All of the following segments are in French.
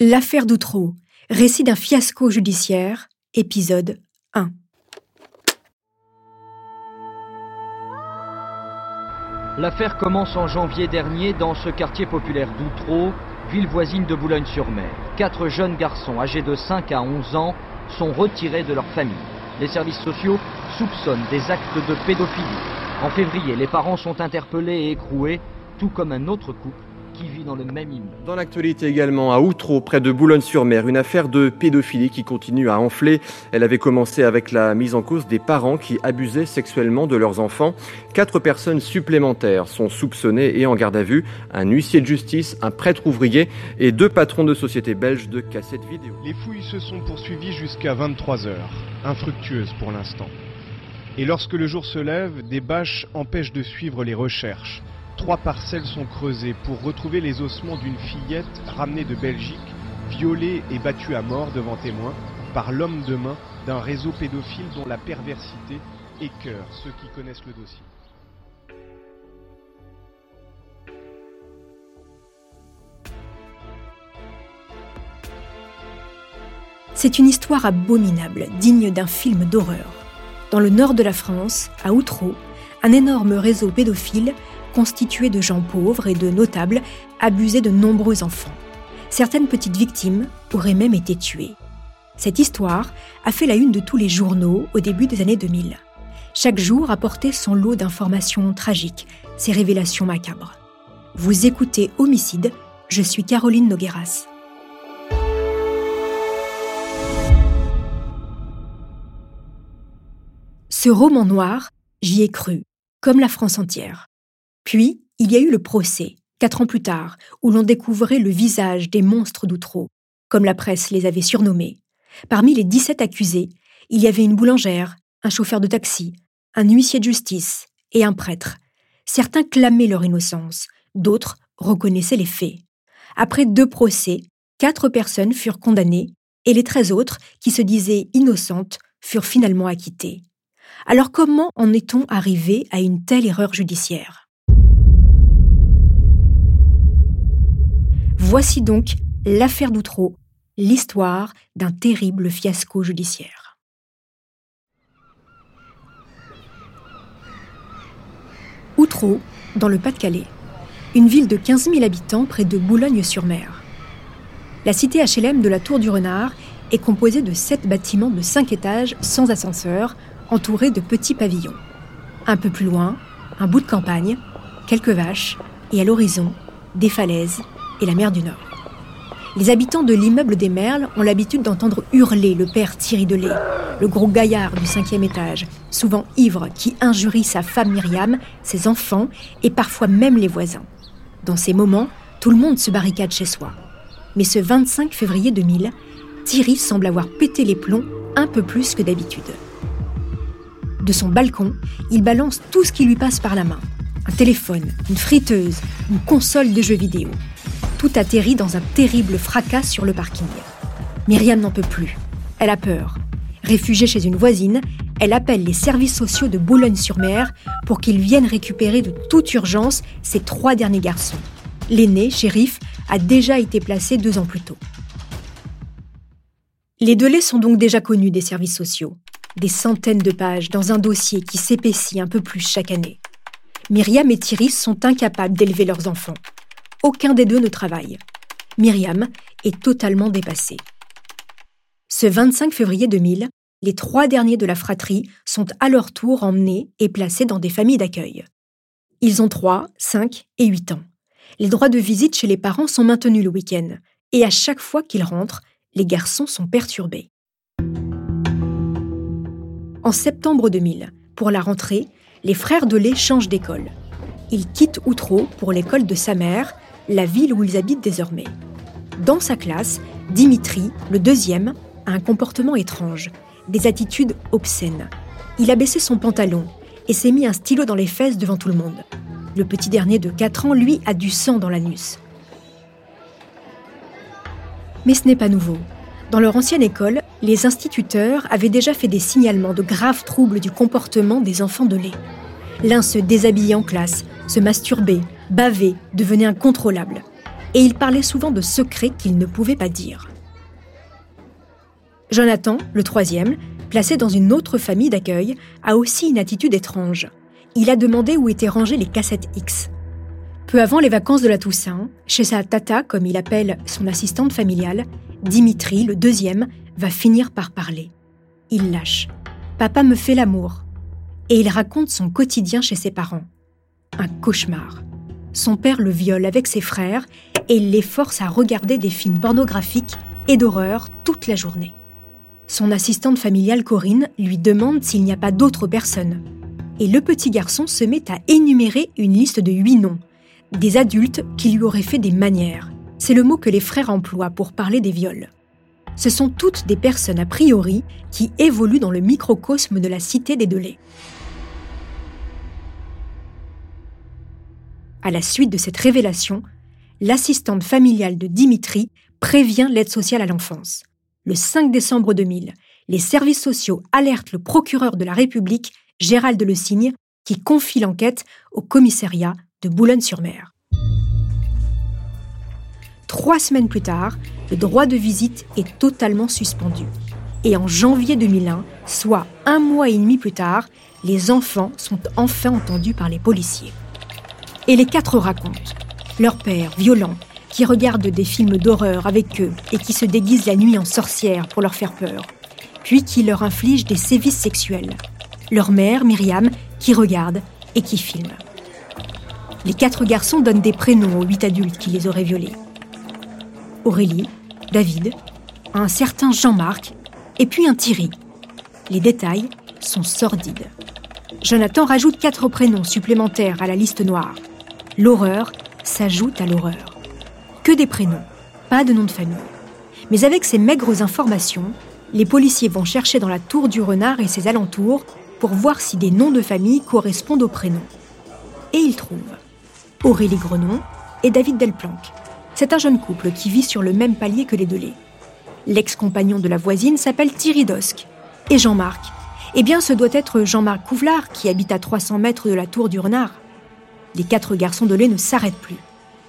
L'affaire d'Outreau, récit d'un fiasco judiciaire, épisode 1. L'affaire commence en janvier dernier dans ce quartier populaire d'Outreau, ville voisine de Boulogne-sur-Mer. Quatre jeunes garçons âgés de 5 à 11 ans sont retirés de leur famille. Les services sociaux soupçonnent des actes de pédophilie. En février, les parents sont interpellés et écroués, tout comme un autre couple qui vit dans le même immeuble. Dans l'actualité également, à Outreau, près de Boulogne-sur-Mer, une affaire de pédophilie qui continue à enfler. Elle avait commencé avec la mise en cause des parents qui abusaient sexuellement de leurs enfants. Quatre personnes supplémentaires sont soupçonnées et en garde à vue. Un huissier de justice, un prêtre ouvrier et deux patrons de sociétés belges de cassettes vidéo. Les fouilles se sont poursuivies jusqu'à 23 heures, infructueuses pour l'instant. Et lorsque le jour se lève, des bâches empêchent de suivre les recherches. Trois parcelles sont creusées pour retrouver les ossements d'une fillette ramenée de Belgique, violée et battue à mort devant témoins par l'homme de main d'un réseau pédophile dont la perversité écœure ceux qui connaissent le dossier. C'est une histoire abominable, digne d'un film d'horreur. Dans le nord de la France, à Outreau, un énorme réseau pédophile constitué de gens pauvres et de notables abusait de nombreux enfants. Certaines petites victimes auraient même été tuées. Cette histoire a fait la une de tous les journaux au début des années 2000. Chaque jour apportait son lot d'informations tragiques, ses révélations macabres. Vous écoutez Homicide, je suis Caroline Nogueras. Ce roman noir, j'y ai cru, comme la France entière. Puis, il y a eu le procès, quatre ans plus tard, où l'on découvrait le visage des monstres d'Outreau, comme la presse les avait surnommés. Parmi les 17 accusés, il y avait une boulangère, un chauffeur de taxi, un huissier de justice et un prêtre. Certains clamaient leur innocence, d'autres reconnaissaient les faits. Après deux procès, quatre personnes furent condamnées et les treize autres, qui se disaient innocentes, furent finalement acquittées. Alors comment en est-on arrivé à une telle erreur judiciaire? Voici donc l'affaire d'Outreau, l'histoire d'un terrible fiasco judiciaire. Outreau, dans le Pas-de-Calais, une ville de 15 000 habitants près de Boulogne-sur-Mer. La cité HLM de la Tour du Renard est composée de sept bâtiments de cinq étages sans ascenseur, entourés de petits pavillons. Un peu plus loin, un bout de campagne, quelques vaches, et à l'horizon, des falaises et la mer du Nord. Les habitants de l'immeuble des Merles ont l'habitude d'entendre hurler le père Thierry Delay, le gros gaillard du cinquième étage, souvent ivre, qui injurie sa femme Myriam, ses enfants et parfois même les voisins. Dans ces moments, tout le monde se barricade chez soi. Mais ce 25 février 2000, Thierry semble avoir pété les plombs un peu plus que d'habitude. De son balcon, il balance tout ce qui lui passe par la main. Un téléphone, une friteuse, une console de jeux vidéo. Tout atterrit dans un terrible fracas sur le parking. Myriam n'en peut plus. Elle a peur. Réfugiée chez une voisine, elle appelle les services sociaux de Boulogne-sur-Mer pour qu'ils viennent récupérer de toute urgence ses trois derniers garçons. L'aîné, shérif, a déjà été placé deux ans plus tôt. Les délais sont donc déjà connus des services sociaux. Des centaines de pages dans un dossier qui s'épaissit un peu plus chaque année. Myriam et Thierry sont incapables d'élever leurs enfants. Aucun des deux ne travaille. Myriam est totalement dépassée. Ce 25 février 2000, les trois derniers de la fratrie sont à leur tour emmenés et placés dans des familles d'accueil. Ils ont 3, 5 et 8 ans. Les droits de visite chez les parents sont maintenus le week-end, et à chaque fois qu'ils rentrent, les garçons sont perturbés. En septembre 2000, pour la rentrée, les frères Delay changent d'école. Ils quittent Outreau pour l'école de sa mère, la ville où ils habitent désormais. Dans sa classe, Dimitri, le deuxième, a un comportement étrange, des attitudes obscènes. Il a baissé son pantalon et s'est mis un stylo dans les fesses devant tout le monde. Le petit dernier de 4 ans, lui, a du sang dans l'anus. Mais ce n'est pas nouveau. Dans leur ancienne école, les instituteurs avaient déjà fait des signalements de graves troubles du comportement des enfants de lait. L'un se déshabillait en classe, se masturbait, bavait, devenait incontrôlable. et il parlait souvent de secrets qu'il ne pouvait pas dire. Jonathan, le troisième, placé dans une autre famille d'accueil, a aussi une attitude étrange. Il a demandé où étaient rangées les cassettes X. Peu avant les vacances de la Toussaint, chez sa tata, comme il appelle son assistante familiale, Dimitri, le deuxième, va finir par parler. Il lâche. Papa me fait l'amour. Et il raconte son quotidien chez ses parents. Un cauchemar. Son père le viole avec ses frères et il les force à regarder des films pornographiques et d'horreur toute la journée. Son assistante familiale Corinne lui demande s'il n'y a pas d'autres personnes. Et le petit garçon se met à énumérer une liste de huit noms, des adultes qui lui auraient fait des manières. C'est le mot que les frères emploient pour parler des viols. Ce sont toutes des personnes a priori qui évoluent dans le microcosme de la cité des Delay. À la suite de cette révélation, l'assistante familiale de Dimitri prévient l'aide sociale à l'enfance le 5 décembre 2000, les services sociaux alertent le procureur de la République, Gérald Le Signe, qui confie l'enquête au commissariat de Boulogne-sur-Mer. Trois semaines plus tard, le droit de visite est totalement suspendu. Et en janvier 2001, soit un mois et demi plus tard, les enfants sont enfin entendus par les policiers. Et les quatre racontent. Leur père, violent, qui regardent des films d'horreur avec eux et qui se déguisent la nuit en sorcières pour leur faire peur, puis qui leur infligent des sévices sexuels. Leur mère, Myriam, qui regarde et qui filme. Les quatre garçons donnent des prénoms aux huit adultes qui les auraient violés. Aurélie, David, un certain Jean-Marc et puis un Thierry. Les détails sont sordides. Jonathan rajoute quatre prénoms supplémentaires à la liste noire. L'horreur s'ajoute à l'horreur que des prénoms, pas de nom de famille. Mais avec ces maigres informations, les policiers vont chercher dans la tour du renard et ses alentours pour voir si des noms de famille correspondent aux prénoms. Et ils trouvent Aurélie Grenon et David Delplanque. C'est un jeune couple qui vit sur le même palier que les Delay. L'ex-compagnon de la voisine s'appelle Thierry Dosque. Et Jean-Marc Eh bien, ce doit être Jean-Marc Couvlard qui habite à 300 mètres de la tour du renard. Les quatre garçons de lait ne s'arrêtent plus.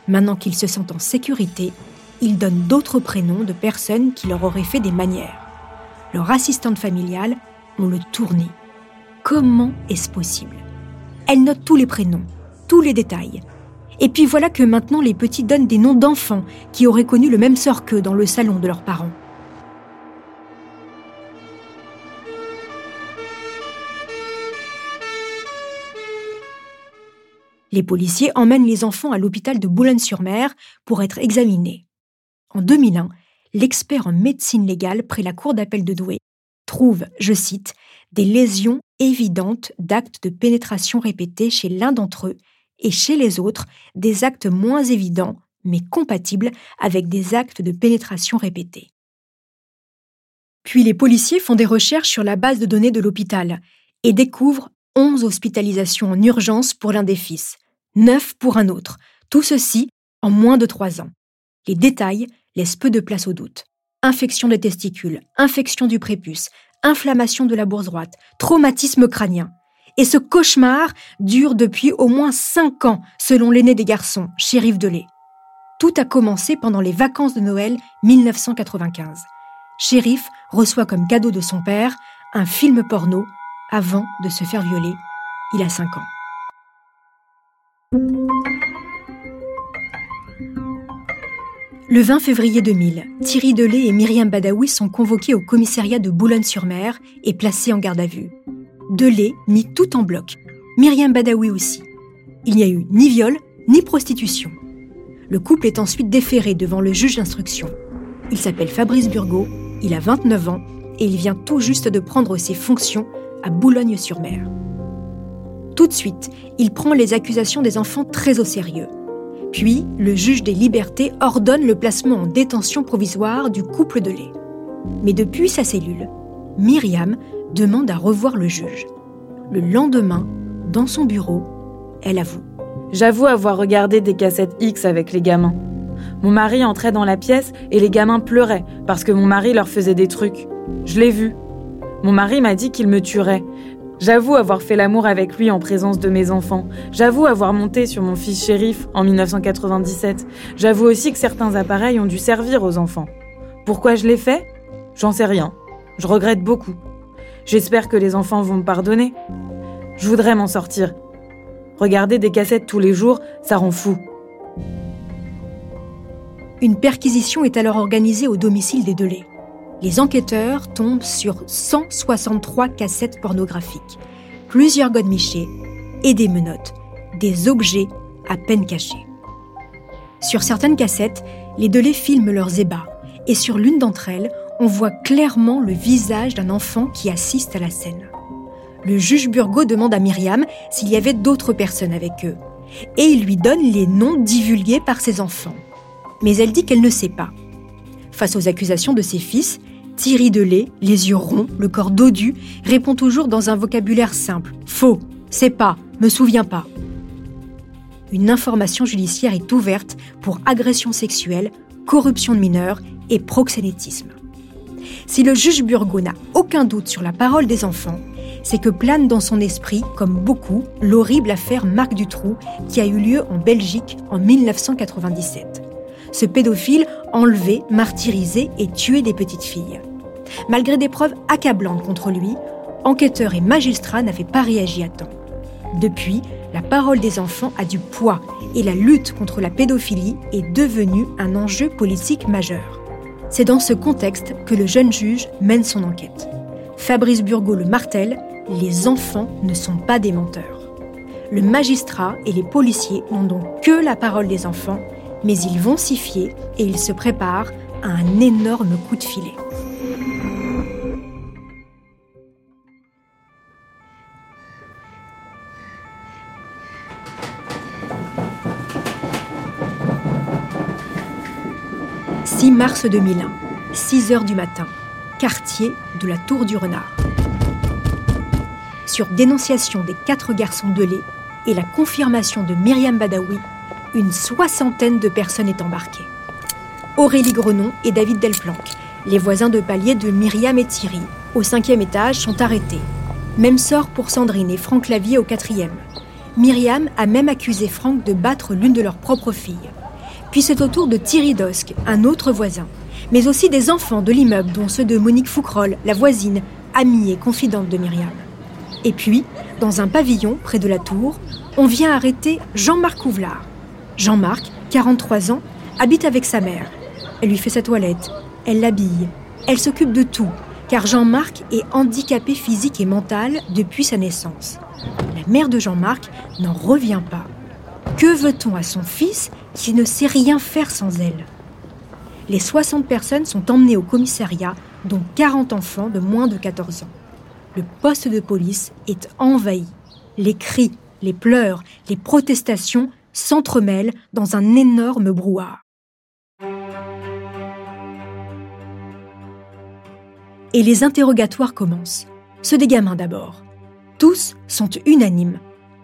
Maintenant qu'ils se sentent en sécurité, ils donnent d'autres prénoms de personnes qui leur auraient fait des manières. Leur assistante familiale, on le tourné. Comment est-ce possible? Elle note tous les prénoms, tous les détails. Et puis voilà que maintenant les petits donnent des noms d'enfants qui auraient connu le même sort qu'eux dans le salon de leurs parents. Les policiers emmènent les enfants à l'hôpital de Boulogne-sur-Mer pour être examinés. En 2001, l'expert en médecine légale près la cour d'appel de Douai trouve, je cite, des lésions évidentes d'actes de pénétration répétés chez l'un d'entre eux et chez les autres des actes moins évidents mais compatibles avec des actes de pénétration répétés. Puis les policiers font des recherches sur la base de données de l'hôpital et découvrent 11 hospitalisations en urgence pour l'un des fils, 9 pour un autre, tout ceci en moins de 3 ans. Les détails laissent peu de place au doute. Infection des testicules, infection du prépuce, inflammation de la bourse droite, traumatisme crânien. Et ce cauchemar dure depuis au moins 5 ans, selon l'aîné des garçons, shérif Delay. Tout a commencé pendant les vacances de Noël 1995. Shérif reçoit comme cadeau de son père un film porno avant de se faire violer. Il a 5 ans. Le 20 février 2000, Thierry Delay et Myriam Badawi sont convoqués au commissariat de Boulogne-sur-Mer et placés en garde à vue. Delay nie tout en bloc. Myriam Badawi aussi. Il n'y a eu ni viol, ni prostitution. Le couple est ensuite déféré devant le juge d'instruction. Il s'appelle Fabrice Burgot, il a 29 ans et il vient tout juste de prendre ses fonctions à Boulogne-sur-Mer. Tout de suite, il prend les accusations des enfants très au sérieux. Puis, le juge des libertés ordonne le placement en détention provisoire du couple de lait. Mais depuis sa cellule, Myriam demande à revoir le juge. Le lendemain, dans son bureau, elle avoue. J'avoue avoir regardé des cassettes X avec les gamins. Mon mari entrait dans la pièce et les gamins pleuraient parce que mon mari leur faisait des trucs. Je l'ai vu. Mon mari m'a dit qu'il me tuerait. J'avoue avoir fait l'amour avec lui en présence de mes enfants. J'avoue avoir monté sur mon fils shérif en 1997. J'avoue aussi que certains appareils ont dû servir aux enfants. Pourquoi je l'ai fait? J'en sais rien. Je regrette beaucoup. J'espère que les enfants vont me pardonner. Je voudrais m'en sortir. Regarder des cassettes tous les jours, ça rend fou. Une perquisition est alors organisée au domicile des Delay. Les enquêteurs tombent sur 163 cassettes pornographiques, plusieurs godemichés et des menottes, des objets à peine cachés. Sur certaines cassettes, les Delay filment leurs ébats, et sur l'une d'entre elles, on voit clairement le visage d'un enfant qui assiste à la scène. Le juge Burgot demande à Myriam s'il y avait d'autres personnes avec eux, et il lui donne les noms divulgués par ses enfants mais elle dit qu'elle ne sait pas. Face aux accusations de ses fils, Thierry Delay, les yeux ronds, le corps dodu, répond toujours dans un vocabulaire simple. Faux, c'est pas, me souviens pas. Une information judiciaire est ouverte pour agression sexuelle, corruption de mineurs et proxénétisme. Si le juge Burgot n'a aucun doute sur la parole des enfants, c'est que plane dans son esprit, comme beaucoup, l'horrible affaire Marc Dutroux qui a eu lieu en Belgique en 1997 ce pédophile enlevait, martyrisait et tuait des petites filles. Malgré des preuves accablantes contre lui, enquêteurs et magistrats n'avaient pas réagi à temps. Depuis, la parole des enfants a du poids et la lutte contre la pédophilie est devenue un enjeu politique majeur. C'est dans ce contexte que le jeune juge mène son enquête. Fabrice Burgot le martèle, les enfants ne sont pas des menteurs. Le magistrat et les policiers n'ont donc que la parole des enfants mais ils vont s'y fier et ils se préparent à un énorme coup de filet. « 6 mars 2001, 6 heures du matin, quartier de la Tour du Renard. Sur dénonciation des quatre garçons de lait et la confirmation de Myriam Badawi, une soixantaine de personnes est embarquée. Aurélie Grenon et David Delplanque, les voisins de palier de Myriam et Thierry, au cinquième étage, sont arrêtés. Même sort pour Sandrine et Franck Lavier au quatrième. Myriam a même accusé Franck de battre l'une de leurs propres filles. Puis c'est au tour de Thierry Dosque, un autre voisin, mais aussi des enfants de l'immeuble, dont ceux de Monique Foucroll, la voisine, amie et confidente de Myriam. Et puis, dans un pavillon près de la tour, on vient arrêter Jean-Marc Ouvelard, Jean-Marc, 43 ans, habite avec sa mère. Elle lui fait sa toilette, elle l'habille, elle s'occupe de tout, car Jean-Marc est handicapé physique et mental depuis sa naissance. La mère de Jean-Marc n'en revient pas. Que veut-on à son fils qui ne sait rien faire sans elle? Les 60 personnes sont emmenées au commissariat, dont 40 enfants de moins de 14 ans. Le poste de police est envahi. Les cris, les pleurs, les protestations s'entremêlent dans un énorme brouhaha. Et les interrogatoires commencent. Ceux des gamins d'abord. Tous sont unanimes.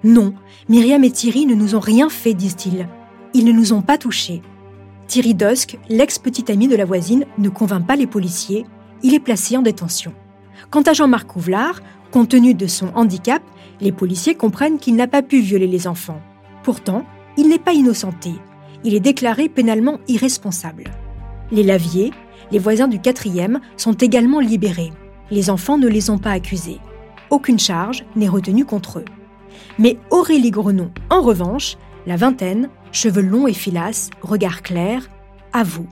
Non, Myriam et Thierry ne nous ont rien fait, disent-ils. Ils ne nous ont pas touchés. Thierry Dusk, l'ex-petit ami de la voisine, ne convainc pas les policiers. Il est placé en détention. Quant à Jean-Marc Ouvelard, compte tenu de son handicap, les policiers comprennent qu'il n'a pas pu violer les enfants. Pourtant, il n'est pas innocenté. Il est déclaré pénalement irresponsable. Les laviers, les voisins du quatrième, sont également libérés. Les enfants ne les ont pas accusés. Aucune charge n'est retenue contre eux. Mais Aurélie Grenon, en revanche, la vingtaine, cheveux longs et filasses, regard clair, avoue.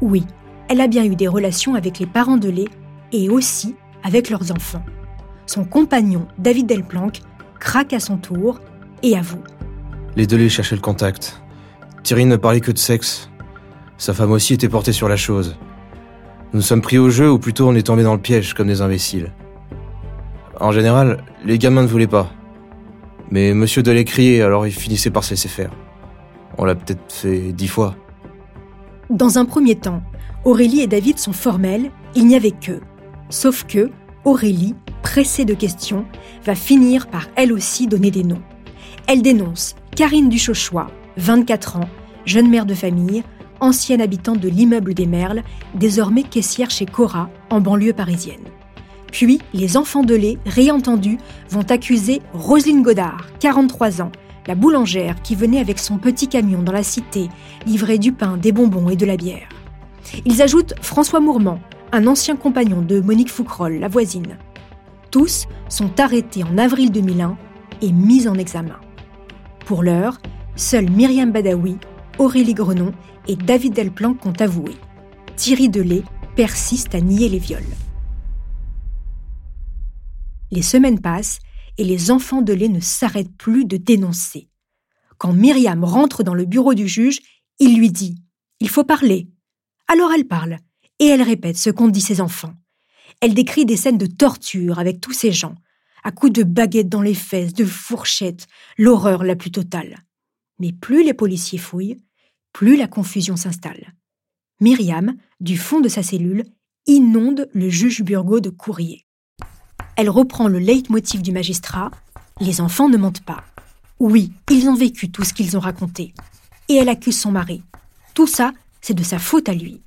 Oui, elle a bien eu des relations avec les parents de lait et aussi avec leurs enfants. Son compagnon, David Delplanque, craque à son tour et avoue. Les deux les cherchaient le contact. Thierry ne parlait que de sexe. Sa femme aussi était portée sur la chose. Nous sommes pris au jeu, ou plutôt on est tombé dans le piège comme des imbéciles. En général, les gamins ne voulaient pas. Mais monsieur Delay criait, alors il finissait par se laisser faire. On l'a peut-être fait dix fois. Dans un premier temps, Aurélie et David sont formels, il n'y avait qu'eux. Sauf que Aurélie, pressée de questions, va finir par elle aussi donner des noms. Elle dénonce Karine Duchauchois, 24 ans, jeune mère de famille, ancienne habitante de l'immeuble des Merles, désormais caissière chez Cora, en banlieue parisienne. Puis, les enfants de lait, réentendus, vont accuser Roselyne Godard, 43 ans, la boulangère qui venait avec son petit camion dans la cité, livrer du pain, des bonbons et de la bière. Ils ajoutent François Mourmand, un ancien compagnon de Monique Foucrolle, la voisine. Tous sont arrêtés en avril 2001 et mis en examen. Pour l'heure, seuls Myriam Badawi, Aurélie Grenon et David Delplanque ont avoué. Thierry Delay persiste à nier les viols. Les semaines passent et les enfants de lait ne s'arrêtent plus de dénoncer. Quand Myriam rentre dans le bureau du juge, il lui dit ⁇ Il faut parler ⁇ Alors elle parle, et elle répète ce qu'ont dit ses enfants. Elle décrit des scènes de torture avec tous ces gens, à coups de baguettes dans les fesses, de fourchettes, l'horreur la plus totale. Mais plus les policiers fouillent, plus la confusion s'installe. Myriam, du fond de sa cellule, inonde le juge Burgot de courrier. Elle reprend le leitmotiv du magistrat Les enfants ne mentent pas. Oui, ils ont vécu tout ce qu'ils ont raconté. Et elle accuse son mari. Tout ça, c'est de sa faute à lui.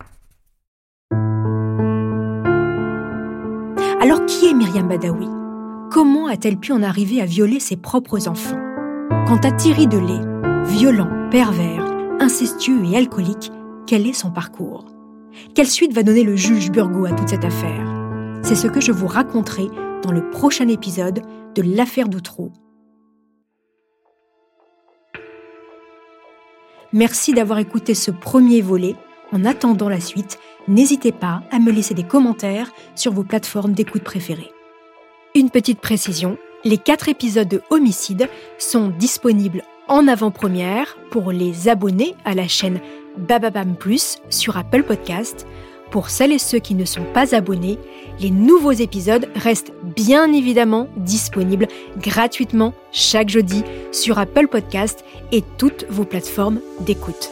Alors qui est Myriam Badawi? Comment a-t-elle pu en arriver à violer ses propres enfants? Quant à Thierry Delay, violent, pervers, incestueux et alcoolique, quel est son parcours? Quelle suite va donner le juge Burgot à toute cette affaire? C'est ce que je vous raconterai le prochain épisode de l'affaire d'Outreau. Merci d'avoir écouté ce premier volet. En attendant la suite, n'hésitez pas à me laisser des commentaires sur vos plateformes d'écoute préférées. Une petite précision, les quatre épisodes de Homicide sont disponibles en avant-première pour les abonnés à la chaîne Bababam Plus sur Apple Podcast. Pour celles et ceux qui ne sont pas abonnés, les nouveaux épisodes restent bien évidemment disponibles gratuitement chaque jeudi sur Apple Podcast et toutes vos plateformes d'écoute.